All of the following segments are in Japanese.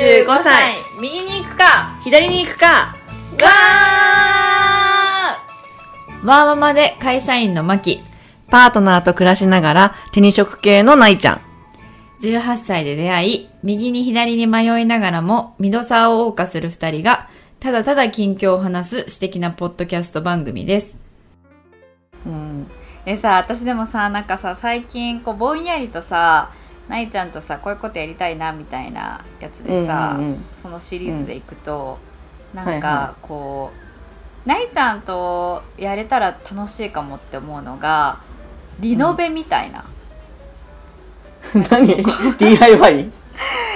35歳右に行くか左に行くかわーワーママで会社員のマキ。パートナーと暮らしながら手に職系のないちゃん。18歳で出会い、右に左に迷いながらも、ミドサーを謳歌する二人が、ただただ近況を話す私的なポッドキャスト番組です。うん。えさ私でもさなんかさ最近こうぼんやりとさないちゃんとさこういうことやりたいなみたいなやつでさ、うんうんうん。そのシリーズでいくと、なんはいはかこう、ないちゃんとやれたら楽しいかもって思うのがリノベみたいな、何 ?DIY?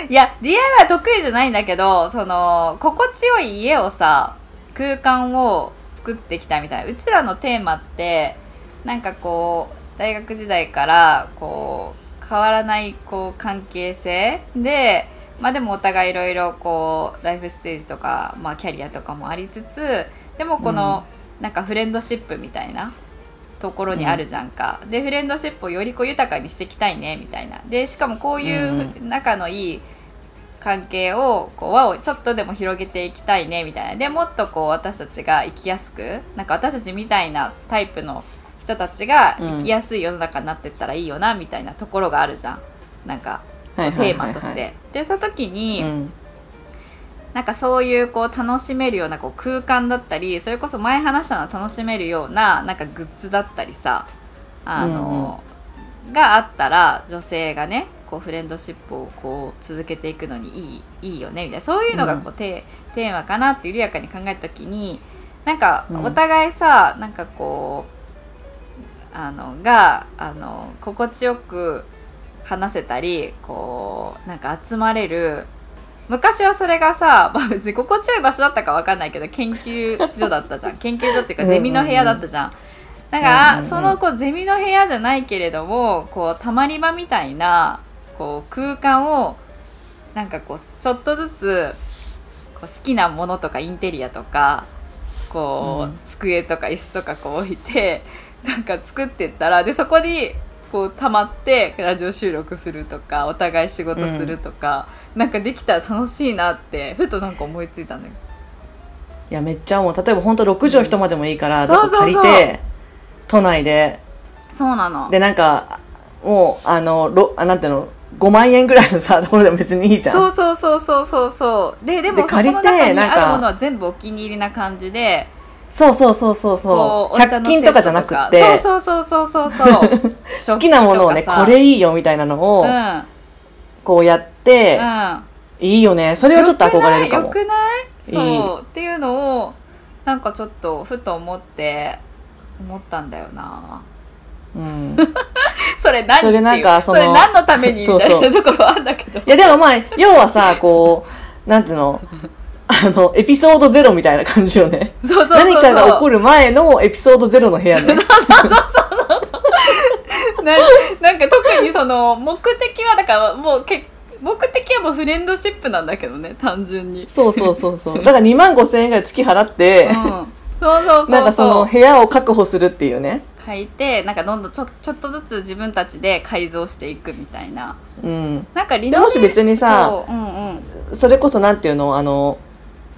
いや DIY は得意じゃないんだけどその心地よい家をさ空間を作ってきたみたいな。うちらのテーマってなんかこう大学時代からこう変わらないこう関係性。でまあでもお互いいろいろこうライフステージとか、まあ、キャリアとかもありつつでもこの、なんかフレンドシップみたいなところにあるじゃんか、でフレンドシップをよりこう豊かにしていきたいねみたいな。でしかもこういう仲のいい関係をこう輪をちょっとでも広げていきたいねみたいな。でもっとこう私たちが生きやすくなんか私たちみたいなタイプの人たちが生きやすい世の中になってったらいいよなみたいなところがあるじゃん。なんかはいテーマとして。でその時に、うん。なんかそういうこう楽しめるようなこう空間だったりそれこそ前話したのは楽しめるようななんかグッズだったりさあの、があったら女性がねこうフレンドシップをこう続けていくのにいいいいよねみたいな。そういうのがこう、テテーマかなって緩やかに考えた時になんかうん。お互いさ、なんかこうあのがあの心地よく話せたりこうなんか集まれる。昔はそれがさ、まあ、別に心地よい場所だったかわかんないけど研究所だったじゃん。研究所っていうかゼミの部屋だったじゃん。だから、そのこうゼミの部屋じゃないけれどもこうたまり場みたいなこう空間をなんかこうちょっとずつこう好きなものとかインテリアとかこう、うん。机とか椅子とかこう置いてなんか作ってったらでそこにこう溜まってラジオ収録するとかお互い仕事するとか、なんかできたら楽しいなってふとなんか思いついたのよ。いや、めっちゃもう、例えば本当6畳一間でもいいから、そうそうそう。どこ借りて、都内で、そうなの。で、なんか、もう、あの、ろあなんていうの、5万円ぐらいのさ、ところでも別にいいじゃん。そうそうそうそうそうそう。ででもそこの中にあるものは全部お気に入りな感じでそうそうそうそうそう。100こうお茶の均とかじゃなくって、そうそうそうそうそうそう。好きなものをね、これいいよみたいなのをう、ん。こうやって、うん。いいよね。それはちょっと憧れるかも。よくない？そう。っていうのをなんかちょっとふと思って思ったんだよな。うん。それ何？それでなんかそのれ何のために？みたいそうなところはあるんだけど。いやでもまあ、要はさ、こう、なんていうの、あの、エピソードゼロみたいな感じよね。そうそうそうそう何かが起こる前のエピソードゼロの部屋ね。ななんか特にその目的はだからもうけ目的はもうフレンドシップなんだけどね単純に、そうそうそうそう。だから2万5千円ぐらい月払ってうん、、そうそうそうなんかその部屋を確保するっていうね。書いてなんかどんどんちょちょっとずつ自分たちで改造していくみたいなうん。なんかリノベでもし別にさそううんうんそれこそなんていうの、あの、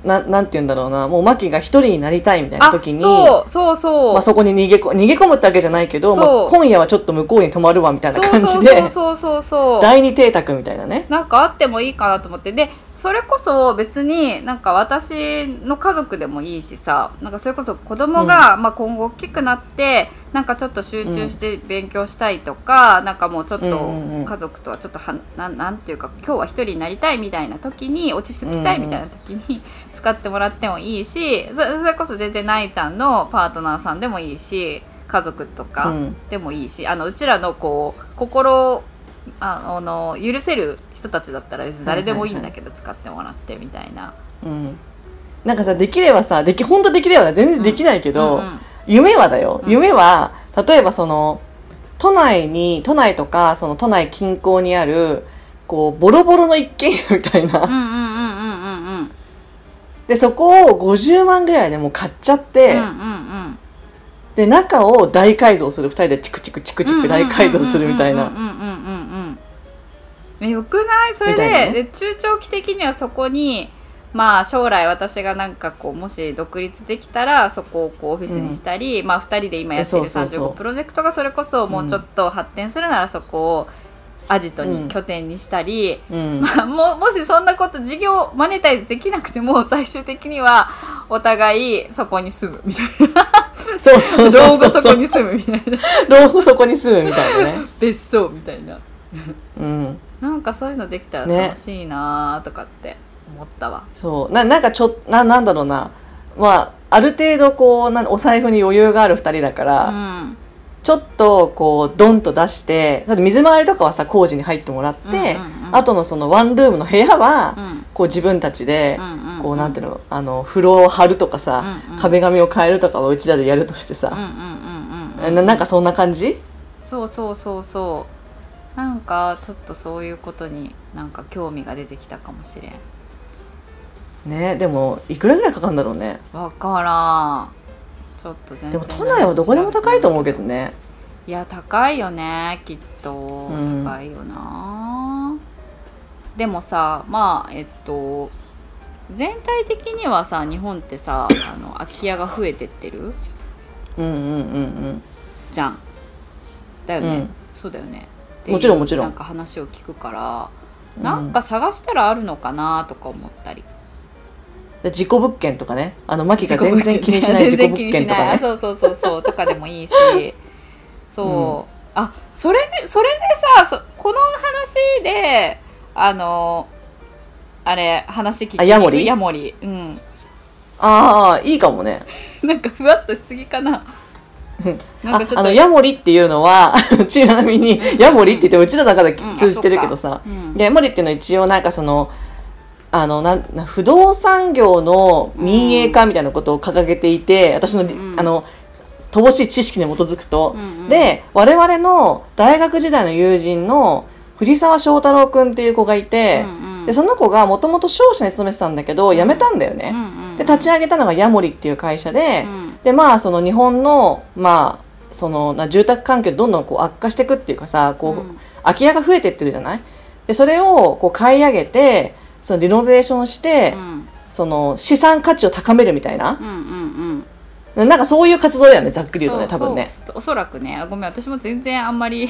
ななんて言うんだろうな、もうマキが一人になりたいみたいなあ時に、そうそうそう、まあそこに逃げこ、逃げ込むってわけじゃないけど、まあ今夜はちょっと向こうに泊まるわみたいなそう感じで、そうそうそうそう。第二邸宅みたいなね。なんかあってもいいかなと思って。でそれこそ別になんか私の家族でもいいしさなんかそれこそ子供が、まあ今後大きくなってなんかちょっと集中して勉強したいとか、なんかもうちょっとうんうんうん家族とはちょっとはなんなんていうか今日は一人になりたいみたいな時に落ち着きたいみたいな時に使ってもらってもいいしそそれこそ全然ないちゃんのパートナーさんでもいいし家族とかうん。でもいいし、あのうちらのこう心をああの許せる人たちだったら別に誰でもいいんだけど使ってもらってみたいな。うん。なんかさ、できればさ、でき、本当できればね全然できないけど、うんうん夢はだよ。うん夢は、例えばその、都内に、都内とか、その都内近郊にある、こう、ボロボロの一軒家みたいな。うんうんうんうんうんうんで、そこを50万ぐらいでもう買っちゃって、うんうんうんで、中を大改造する。二人でチクチクチクチク大改造するみたいな。えよくない？それで,、で中長期的にはそこにまあ将来私がなんかこうもし独立できたらそこをこうオフィスにしたり、まあ2人で今やってるえそうそうそう。35プロジェクトがそれこそもうちょっと発展するならそこをアジトに拠点にしたり、うん。まあ、ももしそんなこと事業マネタイズできなくても最終的にはお互いそこに住むみたいそうそうなそう。老後そこに住むみたいな。老後そこに住むみたいなね。別荘みたいな。うんなんかそういうのできたらね。楽しいなとかって思ったわ、そう。ななんかちょななんだろうな。まあある程度こうなんお財布に余裕がある二人だから、うんちょっとこうドンと出してだって水回りとかはさ工事に入ってもらって、うんうんうん。あとのそのワンルームの部屋は、うん。こう自分たちで、こうなんていうのあの風呂を張るとかさ、うんうん。壁紙を変えるとかはうちらでやるとしてさ、うんうんうん。ななんかそんな感じ？そうそうそうそうなんかちょっとそういうことになんか興味が出てきたかもしれん。ねでもいくらぐらいかかるんだろうね。わからん。ちょっと全然でも都内はどこでも高いと思うけどね。いや高いよねきっと。うん。高いよな、でもさまあえっと全体的にはさ日本ってさあの空き家が増えてってるうんうんうんうん。じゃん。だよね、うん。そうだよねもちろんもちろん。なんか話を聞くから、うん。なんか探したらあるのかなとか思ったり。で事故物件とかね。あのマキが全然気にしない 事故物件とかね。そうそうそうそう。とかでもいいし。そう、あそれそれでさそこの話であのあれ話聞きヤモリ？ヤモリ。うん。ああいいかもね。なんかふわっとしすぎかななんあかちょっとあのヤモリっていうのは ちなみにヤモリって言ってうちらの中でうん通じてるけどさ、ヤモリっていうのは一応なんかそのあのな不動産業の民営化みたいなことを掲げていて、私の,、んあの乏しい知識に基づくと、うんうん。で我々の大学時代の友人の藤沢翔太郎君っていう子がいて、うんうんでその子がもともと商社に勤めてたんだけど辞めたんだよね、で立ち上げたのがヤモリっていう会社で、うん。でまあその日本のまあそのな住宅環境どんどんこう悪化していくっていうかさこう、うん。空き家が増えてってるじゃない？でそれをこう買い上げてそのリノベーションして、うん。その資産価値を高めるみたいな。う、んうんうん。なんかそういう活動だよねざっくり言うとね多分ね。おそらくねあごめん私も全然あんまり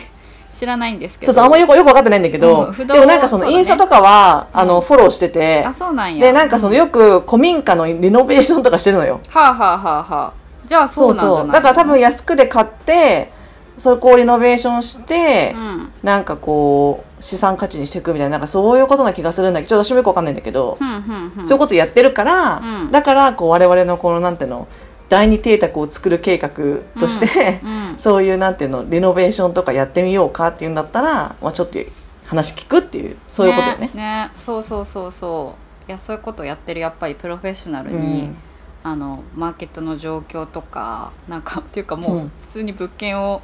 知らないんですけど。そうそうあんまよくよく分かってないんだけど、うんでもなんかそのインスタとかは、あのフォローしてて。あそうなんや。でなんかそのよく古民家のリノベーションとかしてるのよ。はあはあはあはあ。じゃあそうなんじゃないだから多分安くで買ってそこをリノベーションして、うん。なんかこう資産価値にしていくみたいななんかそういうことな気がするんだけどちょっと私もよくわかんないんだけど、ふんふんふん。そういうことやってるから、うん。だからこう我々のこのなんていうの第二邸宅を作る計画として、うんうんそういうなんていうのリノベーションとかやってみようかっていうんだったら、まあ、ちょっと話聞くっていうそういうことよね。ねそうそうそうそういやそういうことをやってるやっぱりプロフェッショナルに、うんあのマーケットの状況とかなんか っていうかもううん普通に物件を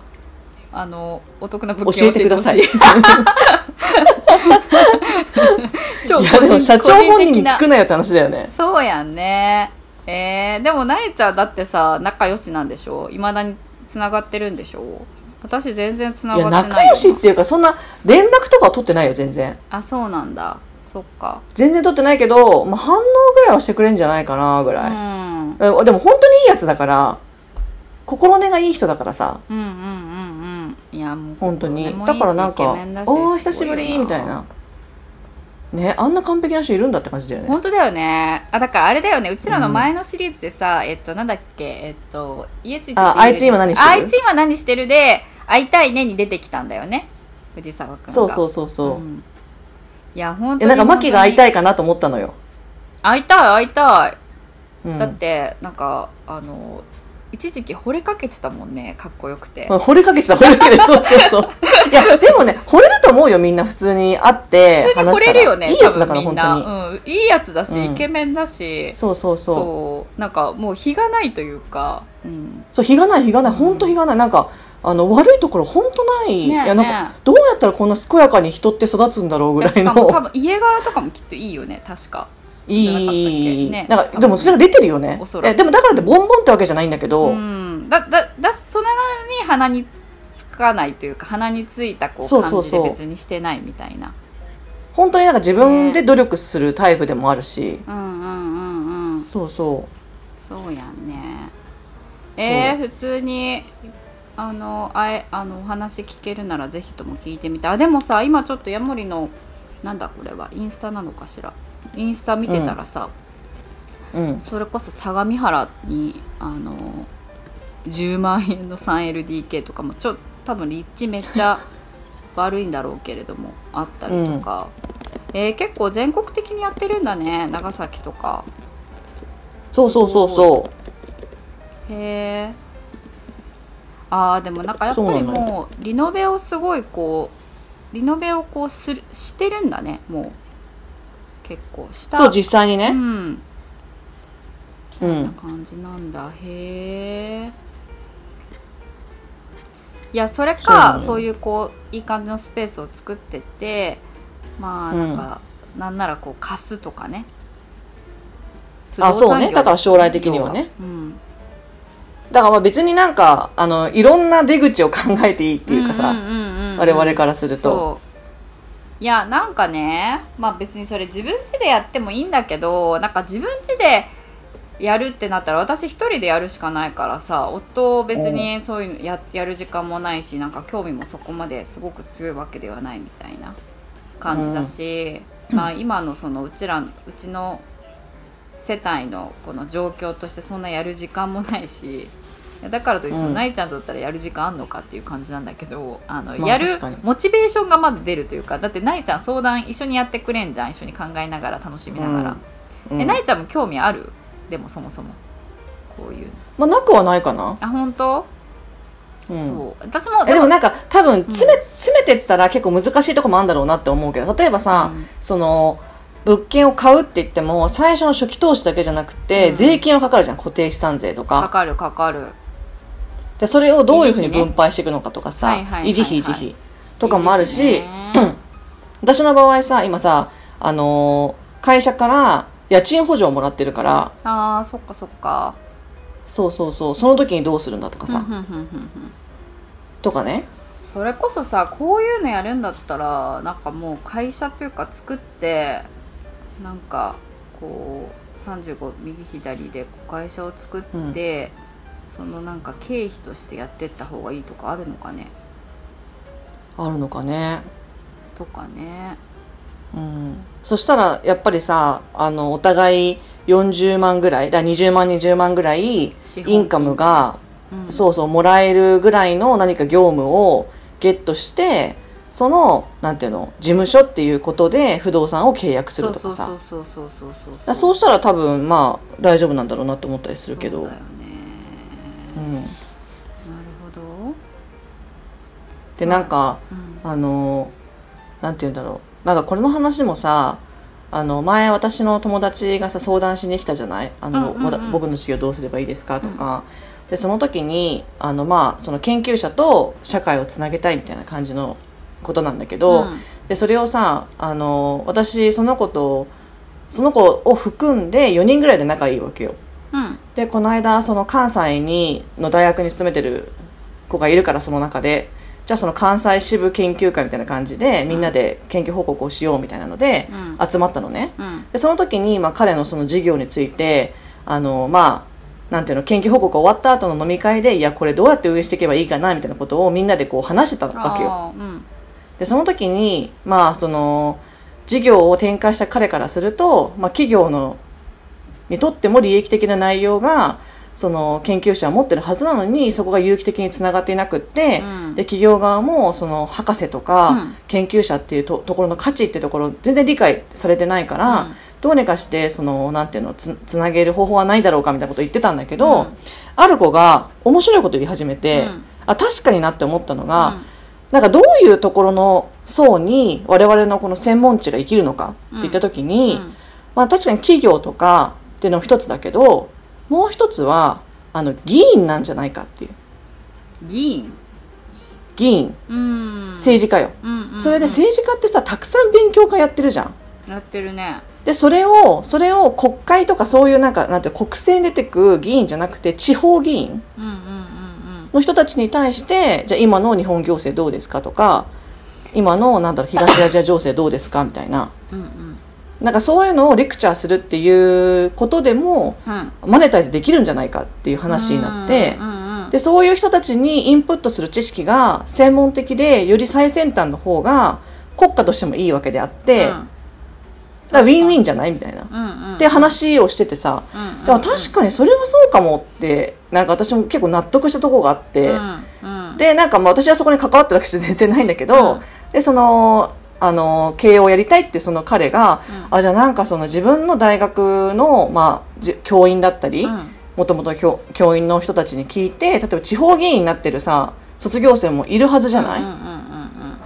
あのお得な物教件をえてください。超いやでも社長本人に聞くなよって話だよね。そうやんねえー、でもなえちゃんだってさ仲良しなんでしょ？いまだにつながってるんでしょ？私全然つないがやってない仲良しっていうかそんな連絡とかは取ってないよ全然。あそうなんだ。そっか。全然取ってないけど、まあ、反応ぐらいはしてくれんじゃないかなぐうらい。ん。えでも本当にいいやつだから心根がいい人だからさ。うんうんうんうん。いやもう本当に。だからなんかイケメンだ「しおー久しぶり」みたいなねあんな完璧な人いるんだって感じだよね。本当だよね。あだからあれだよね。うちらの前のシリーズでさ、えっとなんだっけ？えっと家ついてああいつ今何してる？あいつ今何してるで会いたいねに出てきたんだよね。藤沢君が。そうそうそうそう、ん。いや本当えになんかマキが会いいたいかなと思ったのよ、会いたい会いたい、うん、だってなんかあの一時期惚れかけてたもんねかっこよくて、まあ惚れかけてた。惚れかけてた。そうそうそう。いやでもね惚れると思うよみんな普通に会って普通に惚れるよねいいやつだから本当に、うん、いいやつだし、うん。イケメンだし。そうそうそう。そうそうなんかもう日がないというか、うん、日がない日がない。本当日がない。なんかあの悪いところ本当ない、ねえいやなんねかどうやったらこんな健やかに人って育つんだろうぐらいしかも多の分家柄とかもきっといいよね確かいい、ねなんかでもそれが出てるよね。えでもだからってボンボンってわけじゃないんだけど、うん。だだだそれなのに鼻につかないというか鼻についたこう感じで別にしてないみたいな。本当になんか自分で努力するタイプでもあるし、うんうんうんうん。そうそそうやんね。えー、普通にあのあえあのお話聞けるならぜひとも聞いてみて。あでもさ今ちょっとヤモリのなんだこれはインスタなのかしら？インスタ見てたらさ、ううん。それこそ相模原にあの10万円の 3LDK とかもちょ多分立地めっちゃ 悪いんだろうけれどもあったりとか、えー結構全国的にやってるんだね長崎とか。そうそうそうそへえあーでもなんかやっぱりもうリノベをすごいこうリノベをこうするしてるんだねもう結構した。うそう実際にうねん。こんなうん感じなんだ。へえいやそれかそういうこういい感じのスペースを作ってってまあなんか、なんならこう貸すとかね。あそうね。だから将来的にはね。うん。だからまあ別になんかあのいろんな出口を考えていいっていうかさ、んんうんうん我々からするとそういやなんかねまあ別にそれ自分家でやってもいいんだけどなんか自分家でやるってなったら私一人でやるしかないからさ夫別にそういうのややる時間もないしなんか興味もそこまですごく強いわけではないみたいな感じだし、まあ今のそのうちらうちの世帯のこの状況としてそんなやる時間もないしだからといって、そのうん。ないちゃんとだったらやる時間あんのかっていう感じなんだけどあの、まあやるモチベーションがまず出るというかだってないちゃん相談一緒にやってくれんじゃん一緒に考えながら楽しみながら、うん。えないちゃんも興味ある？でもそもそもこういうまあなくはないかな、あ本当、うん、そう。私もえでもなんか多分詰め,、詰めてったら結構難しいとこもあるんだろうなって思うけど例えばさ、うん。その物件を買うって言っても最初の初期投資だけじゃなくて、うん。税金はかかるじゃん固定資産税とか。かかるかかるでそれをどういうふうに分配していくのかとかさ、維持費維持費とかもあるし、私の場合さ今さ、あのー会社から家賃補助をもらってるからあーそっかそっか。そうそうそうその時にどうするんだとかさ、とかね。それこそさこういうのやるんだったらなんかもう会社というか作ってなんかこう35右左で会社を作って、そのなんか経費としてやってった方がいいとかあるのかね？あるのかね。とかね。うん。そしたらやっぱりさあのお互い40万ぐらいだ20万20万ぐらいインカムが、うん。そうそうもらえるぐらいの何か業務をゲットしてそのなんていうの事務所っていうことで不動産を契約するとかさ。そうそうそうそうそうそうだからそうしたら多分まあ大丈夫なんだろうなと思ったりするけど。そうだよねうん、なるほどでなんか、うん。あのなんて言うんだろう。なんかこれの話もさあの前私の友達がさ相談しに来たじゃない？あの、うんうんうん。僕の授業どうすればいいですか？とか、でその時にあのまあその研究者と社会をつなげたいみたいな感じのことなんだけど、うん。でそれをさあの私その子とその子を含んで4人ぐらいで仲いいわけよ。うんでこの間その関西にの大学に勤めてる子がいるからその中でじゃあその関西支部研究会みたいな感じでみんなで研究報告をしようみたいなのでうん。集まったのね、うん。でその時に、まあ、彼のその授業についてあのまあなんていうの研究報告終わった後の飲み会でいやこれどうやって運営していけばいいかなみたいなことをみんなでこう話してたわけよ。うん。でその時にまあその事業を展開した彼からすると、まあ、企業のにとっても利益的な内容がその研究者は持ってるはずなのにそこが有機的につながっていなくって、うん。で企業側もその博士とか、うん。研究者っていうとところの価値っていうところ全然理解されてないから、うん。どうにかしてそのなんていうのつつなげる方法はないだろうかみたいなことを言ってたんだけど、うん。ある子が面白いこと言い始めて、うん。あ確かになって思ったのが、うん。なんかどういうところの層に我々のこの専門知が生きるのかって言った時に、うん。まあ確かに企業とかっていうのも一つだけどもう一つはあの議員なんじゃないかっていう。議員？議員。うん。政治家よ、うんうんうん。それで政治家ってさたくさん勉強会やってるじゃん。やってるね。でそれをそれを国会とかそういうなんかなんて国政に出てく議員じゃなくて地方議員うんうんうんうん。の人たちに対してじゃあ今の日本行政どうですかとか今のなんだろう東アジア情勢どうですかみたいな。うんうんなんかそういうのをレクチャーするっていうことでもうん。マネタイズできるんじゃないかっていう話になってうんうんでそういう人たちにインプットする知識が専門的でより最先端の方が国家としてもいいわけであって、だからウィンウィンじゃないみたいな。うんうん。って話をしててさ、うんだから確かにそれはそうかもってなんか私も結構納得したところがあって、うん。うんでなんかまあ私はそこに関わってるわけじゃ全然ないんだけど、うんでそのあの経営をやりたいってその彼が、あじゃあなんかその自分の大学の、まあ、じ教員だったりうん。もともと教教員の人たちに聞いて例えば地方議員になってるさ卒業生もいるはずじゃない、うんうんうんうん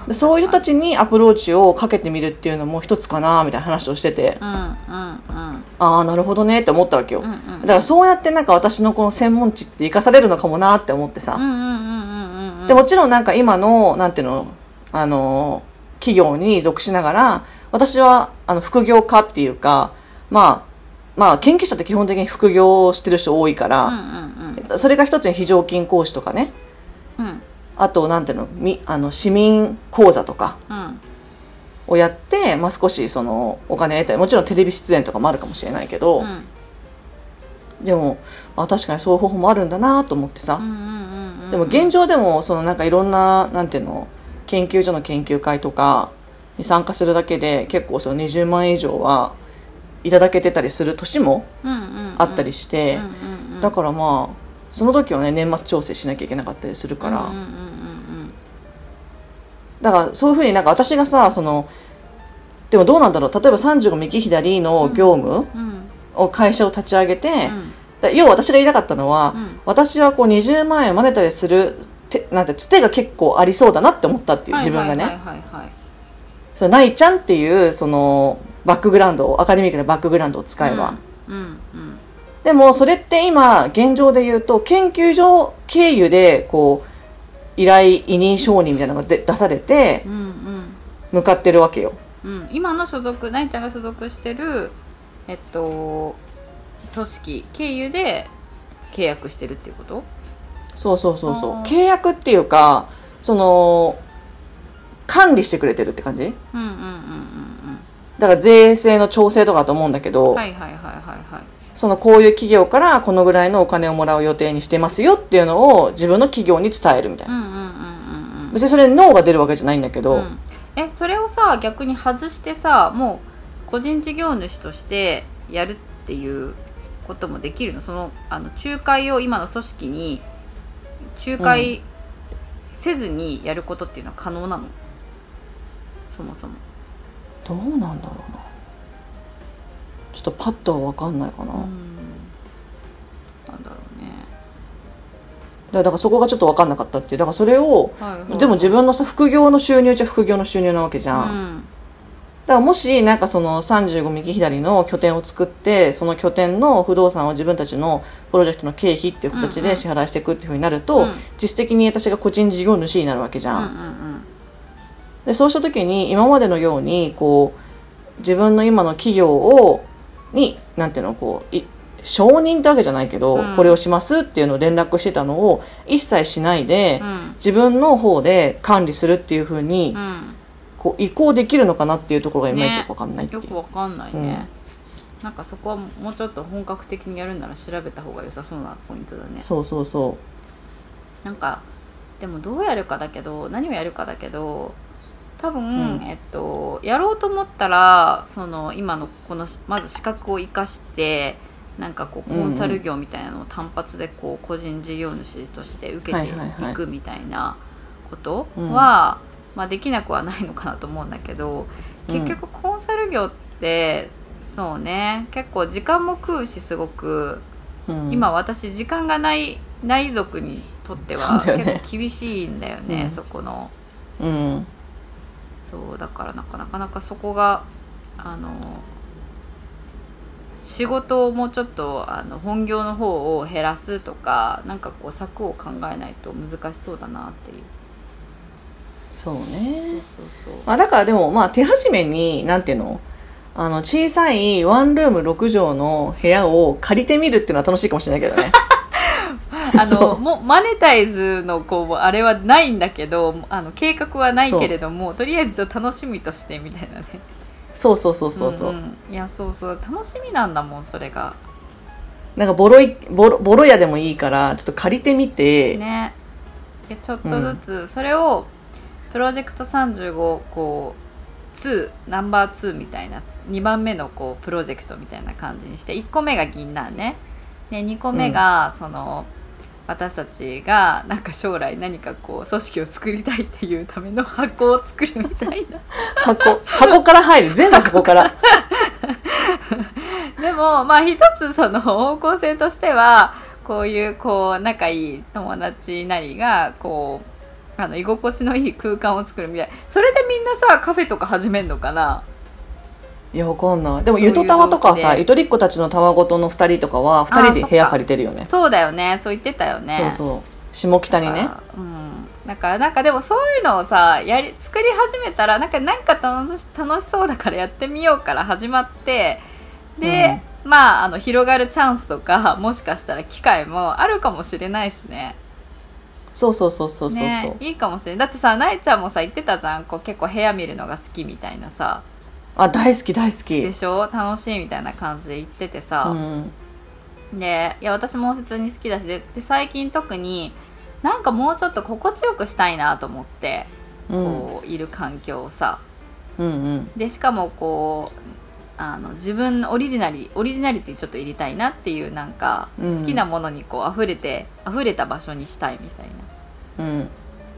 でそういう人たちにアプローチをかけてみるっていうのも一つかなみたいな話をしてて、うんうんうん。ああなるほどねって思ったわけよ、うんうん。だからそうやってなんか私のこの専門知って生かされるのかもなって思ってさ、うんうんうんうんうんうん。でもちろんなんか今のなんていうのあの企業に属しながら私はあの副業家っていうかまあまあ研究者って基本的に副業をしてる人多いかうんら、うん。それが一つに非常勤講師とかね。うん。うんあとなんていうのみあの市民講座とかうん。をやって、まあ、少しそのお金得たりもちろんテレビ出演とかもあるかもしれないけど、うん。でもあ確かにそういう方法もあるんだなと思ってさ、でも現状でもそのなんかいろんななんていうの研究所の研究会とかに参加するだけで結構その20万円以上はいただけてたりする年もあったりして、だからまあその時はね年末調整しなきゃいけなかったりするから、だからそういうふうになんか私がさそのでもどうなんだろう。例えば35右左の業務を会社を立ち上げて、うん。だ要は私が言いたかったのは、うん。私はこう20万円をマネタイズするてなんてつてが結構ありそうだなって思ったっていう自分がね、そのないちゃんっていうそのバックグラウンドをアカデミックなバックグラウンドを使えば、うんうんでもそれって今現状で言うと研究所経由でこう依頼委任承認みたいなのがで出されてうんうん。向かってるわけよ。うん今の所属なちゃんが所属してるえっと組織経由で契約してるっていうこと？そうそうそうそう。契約っていうかその管理してくれてるって感じ？うんうんうんうんだから税制の調整とかだと思うんだけど、うんはいはいはいはいはい。そのこういう企業からこのぐらいのお金をもらう予定にしてますよっていうのを自分の企業に伝えるみたいな。うんうんうんうんうん別にそれに脳が出るわけじゃないんだけど、うん。えそれをさ逆に外してさもう個人事業主としてやるっていうこともできるの？そのあの仲介を今の組織に仲介せずにやることっていうのは可能なの？そもそもどうなんだろうな。ちょっとパッとは分かんないかな。なんだろうねだからだからそこがちょっと分かんなかったっていう。だからそれを、はいはいでも自分のさ、副業の収入じゃ副業の収入なわけじゃん。うんだからもし、なんかその35右左の拠点を作って、その拠点の不動産を自分たちのプロジェクトの経費っていう形で支払いしていくっていうふうになると、うん。実質的に私が個人事業主になるわけじゃうんうんうん。でそうした時に今までのようにこう自分の今の企業をになんていうのこうい承認ってわけじゃないけど、うん。これをしますっていうのを連絡してたのを一切しないで、うん。自分の方で管理するっていうふうに、うんこう移行できるのかなっていうところがいまいちよくわかんないっていう、よくわかんないね、なんかそこはもうちょっと本格的にやるなら調べた方が良さそうなポイントだね。そうそうそなんかでもどうやるかだけど何をやるかだけど多分、うん。えっとやろうと思ったらその今のこのしまず資格を生かしてなんかこうコンサル業みたいなのを単発でこう個人事業主として受けてはいくみたいなことうんは、まあ、できなくはないのかなと思うんだけどうん。結局コンサル業ってそうね結構時間も食うしすごく。う、うん、今私時間がない内族にとっては結構厳しいんだよねうん。そこの。うん。そうだからなかなかなかそこがあの仕事をもうちょっとあの本業の方を減らすとかなんかこう策を考えないと難しそうだなっていうそうね。そうそうそう。まあ、だからでもまあ手始めになんていうの？あの小さいワンルーム6畳の部屋を借りてみるっていうのは楽しいかもしれないけどね。あのもうマネタイズのこうあれはないんだけどあの計画はないけれどもとりあえずちょっと楽しみとしてみたいなね。そうそうそうそうそう、んん。いやそうそう。楽しみなんだもんそれが。なんかボロいボロボロ屋でもいいからちょっと借りてみて、ね。いやちょっとずつ、それをプロジェクト35こう2ナンバー2みたいな2番目のこうプロジェクトみたいな感じにして1個目が銀杏ね。で2個目がその、私たちがなんか将来何かこう組織を作りたいっていうための箱を作るみたいな。箱箱から入る。全部箱から。でもまあ一つその方向性としてはこういうこう仲いい友達なりがこうあの居心地のいい空間を作るみたい。それでみんなさカフェとか始めんのかな？いやわかんない。でもゆとたわとかさゆとりっ子たちのたわごとの2人とかは2人で部屋借りてるよね。そうだよね。そう言ってたよね。そうそう。下北にね。あうんだからなんかでもそういうのをさやり作り始めたらなんかなんか楽し楽しそうだからやってみようから始まってで、まああの広がるチャンスとかもしかしたら機会もあるかもしれないしねそうそうそうそうそうそう、ねいいかもしれないだってさなえちゃんもさ言ってたじゃん。こう結構部屋見るのが好きみたいなさ。あ大好き大好き。でしょ？楽しいみたいな感じで言っててさ、うん。でいや私も普通に好きだしでで最近特になんかもうちょっと心地よくしたいなと思ってうん。こういる環境をさ。うんうん。でしかもこうあの自分のオリジナリオリジナリティちょっと入れたいなっていうなんか、うん。好きなものにこう溢れて溢れた場所にしたいみたいな。うん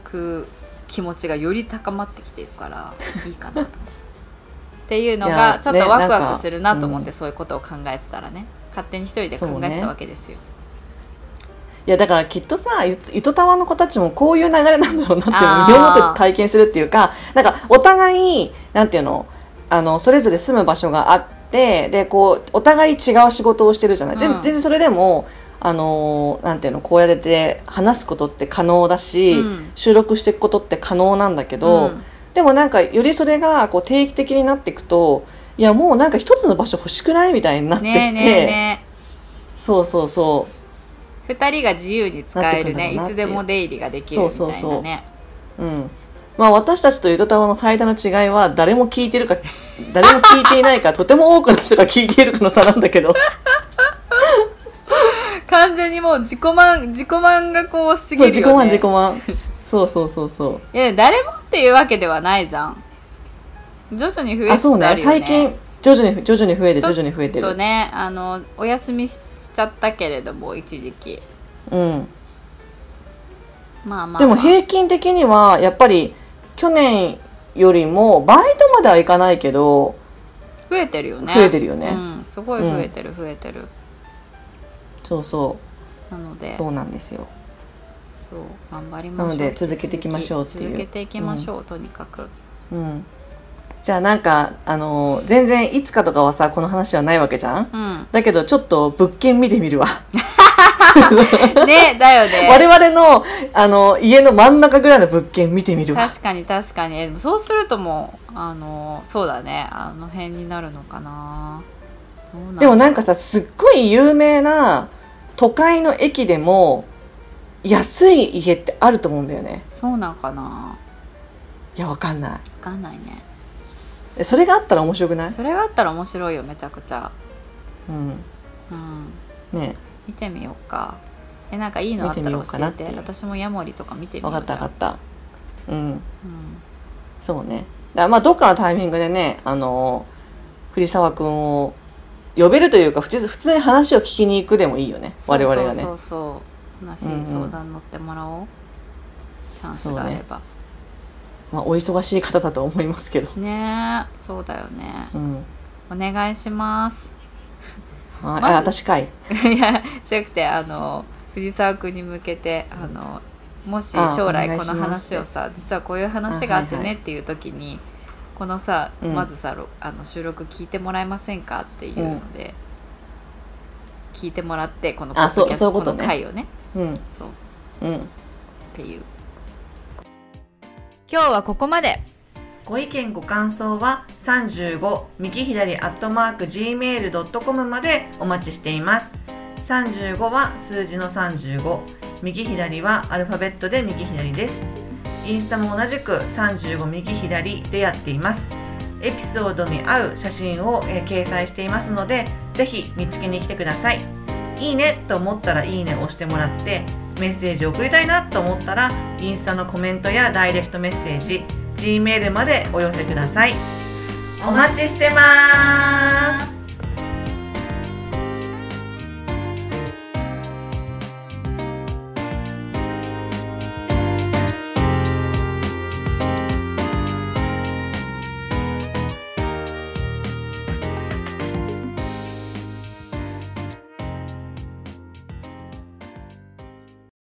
く気持ちがより高まってきてるから いいかなと思って。いうのいがやちょっとワクワクするなと思って、うん。そういうことを考えてたらね。勝手に一人で考えてたわけですよ。いやだからきっとさゆゆとたわの子たちもこういう流れなんだろうなっていうあー。のを身をもって体験するっていうかなんかお互いなんていうの？あのそれぞれ住む場所があってでこうお互い違う仕事をしてるじゃない、でうん。全然それでもあのなんていうのこうやって話すことって可能だし、うん。収録していくことって可能なんだけど、うん。でもなんかよりそれがこう定期的になっていくといやもうなんか一つの場所欲しくないみたいになってって、ねそうそうそう。え2人が自由に使えるねいつでも出入りができるみたいなね。そうそうそう。うん。まあ私たちとゆとたわの最大の違いは誰も聞いてるか、誰も聞いていないか、とても多くの人が聞いているかの差なんだけど。完全にもう自己満自己満がこう過ぎるよね自己満自己満。そうそうそうそう。いや誰もっていうわけではないじゃん徐々に増えあ、そうね。つつあるよね最近、徐々に、徐々に増えて、徐々に増えてる。とねあのお休みしちゃったけれども一時期うん。まあまあ、まあ、でも平均的には、やっぱり、去年よりも、バイトまではいかないけど、増えてるよね増えてるよねうんすごい増えてる、増えてるそうそなので。う、そうなんですよ。そう頑張りましょう。なので続けていきましょうっていう。続けていきましょう、とにかく。うん。じゃあなんか、あのー全然いつかとかはさ、この話はないわけじゃん？うん。だけどちょっと物件見てみるわ。ねだよね。我々の、あの、家の真ん中ぐらいの物件見てみるわ。確かに確かに。そうするともうあのそうだね。あの辺になるのかな。でもなんかさ、すっごい有名な都会の駅でも、安い家ってあると思うんだよね。そうなんかないや、わかんない分かんないねえ。それがあったら面白くない？それがあったら面白いよめちゃくちゃうん。うんね見てみようかえなんかいいのあったら教えて私もヤモリとか見てみよわうじゃんかったわかった。うん。うんそうね。だまあ、どっかのタイミングでね、あの、藤沢くんを呼べるというか、普通普通に話を聞きに行くでもいいよね。我々がね。そうそうそう話、うんうん相談乗ってもらおうチャンスがあればまあ、お忙しい方だと思いますけど。ねえそうだよねうん。お願いしますはい。まずあ、私かい。いやじゃなくてあの藤沢君に向けてあのもしあ将来この話をさ実はこういう話があってねっていう時にこのさ、うん。まずさろあの収録聞いてもらえませんかっていうので、聞いてもらってこのポあそドキャスそういうことね。の回をね。うん。そう。うん。っていう。今日はここまで。ご意見ご感想は35右左アットマーク gmail.com までお待ちしています。35は数字の35右左はアルファベットで右左ですインスタも同じく35右左でやっています。エピソードに合う写真を、えー掲載していますのでぜひ見つけに来てください。いいねと思ったらいいねを押してもらってメッセージを送りたいなと思ったらインスタのコメントやダイレクトメッセージ G メールまでお寄せください。お待ちしてます。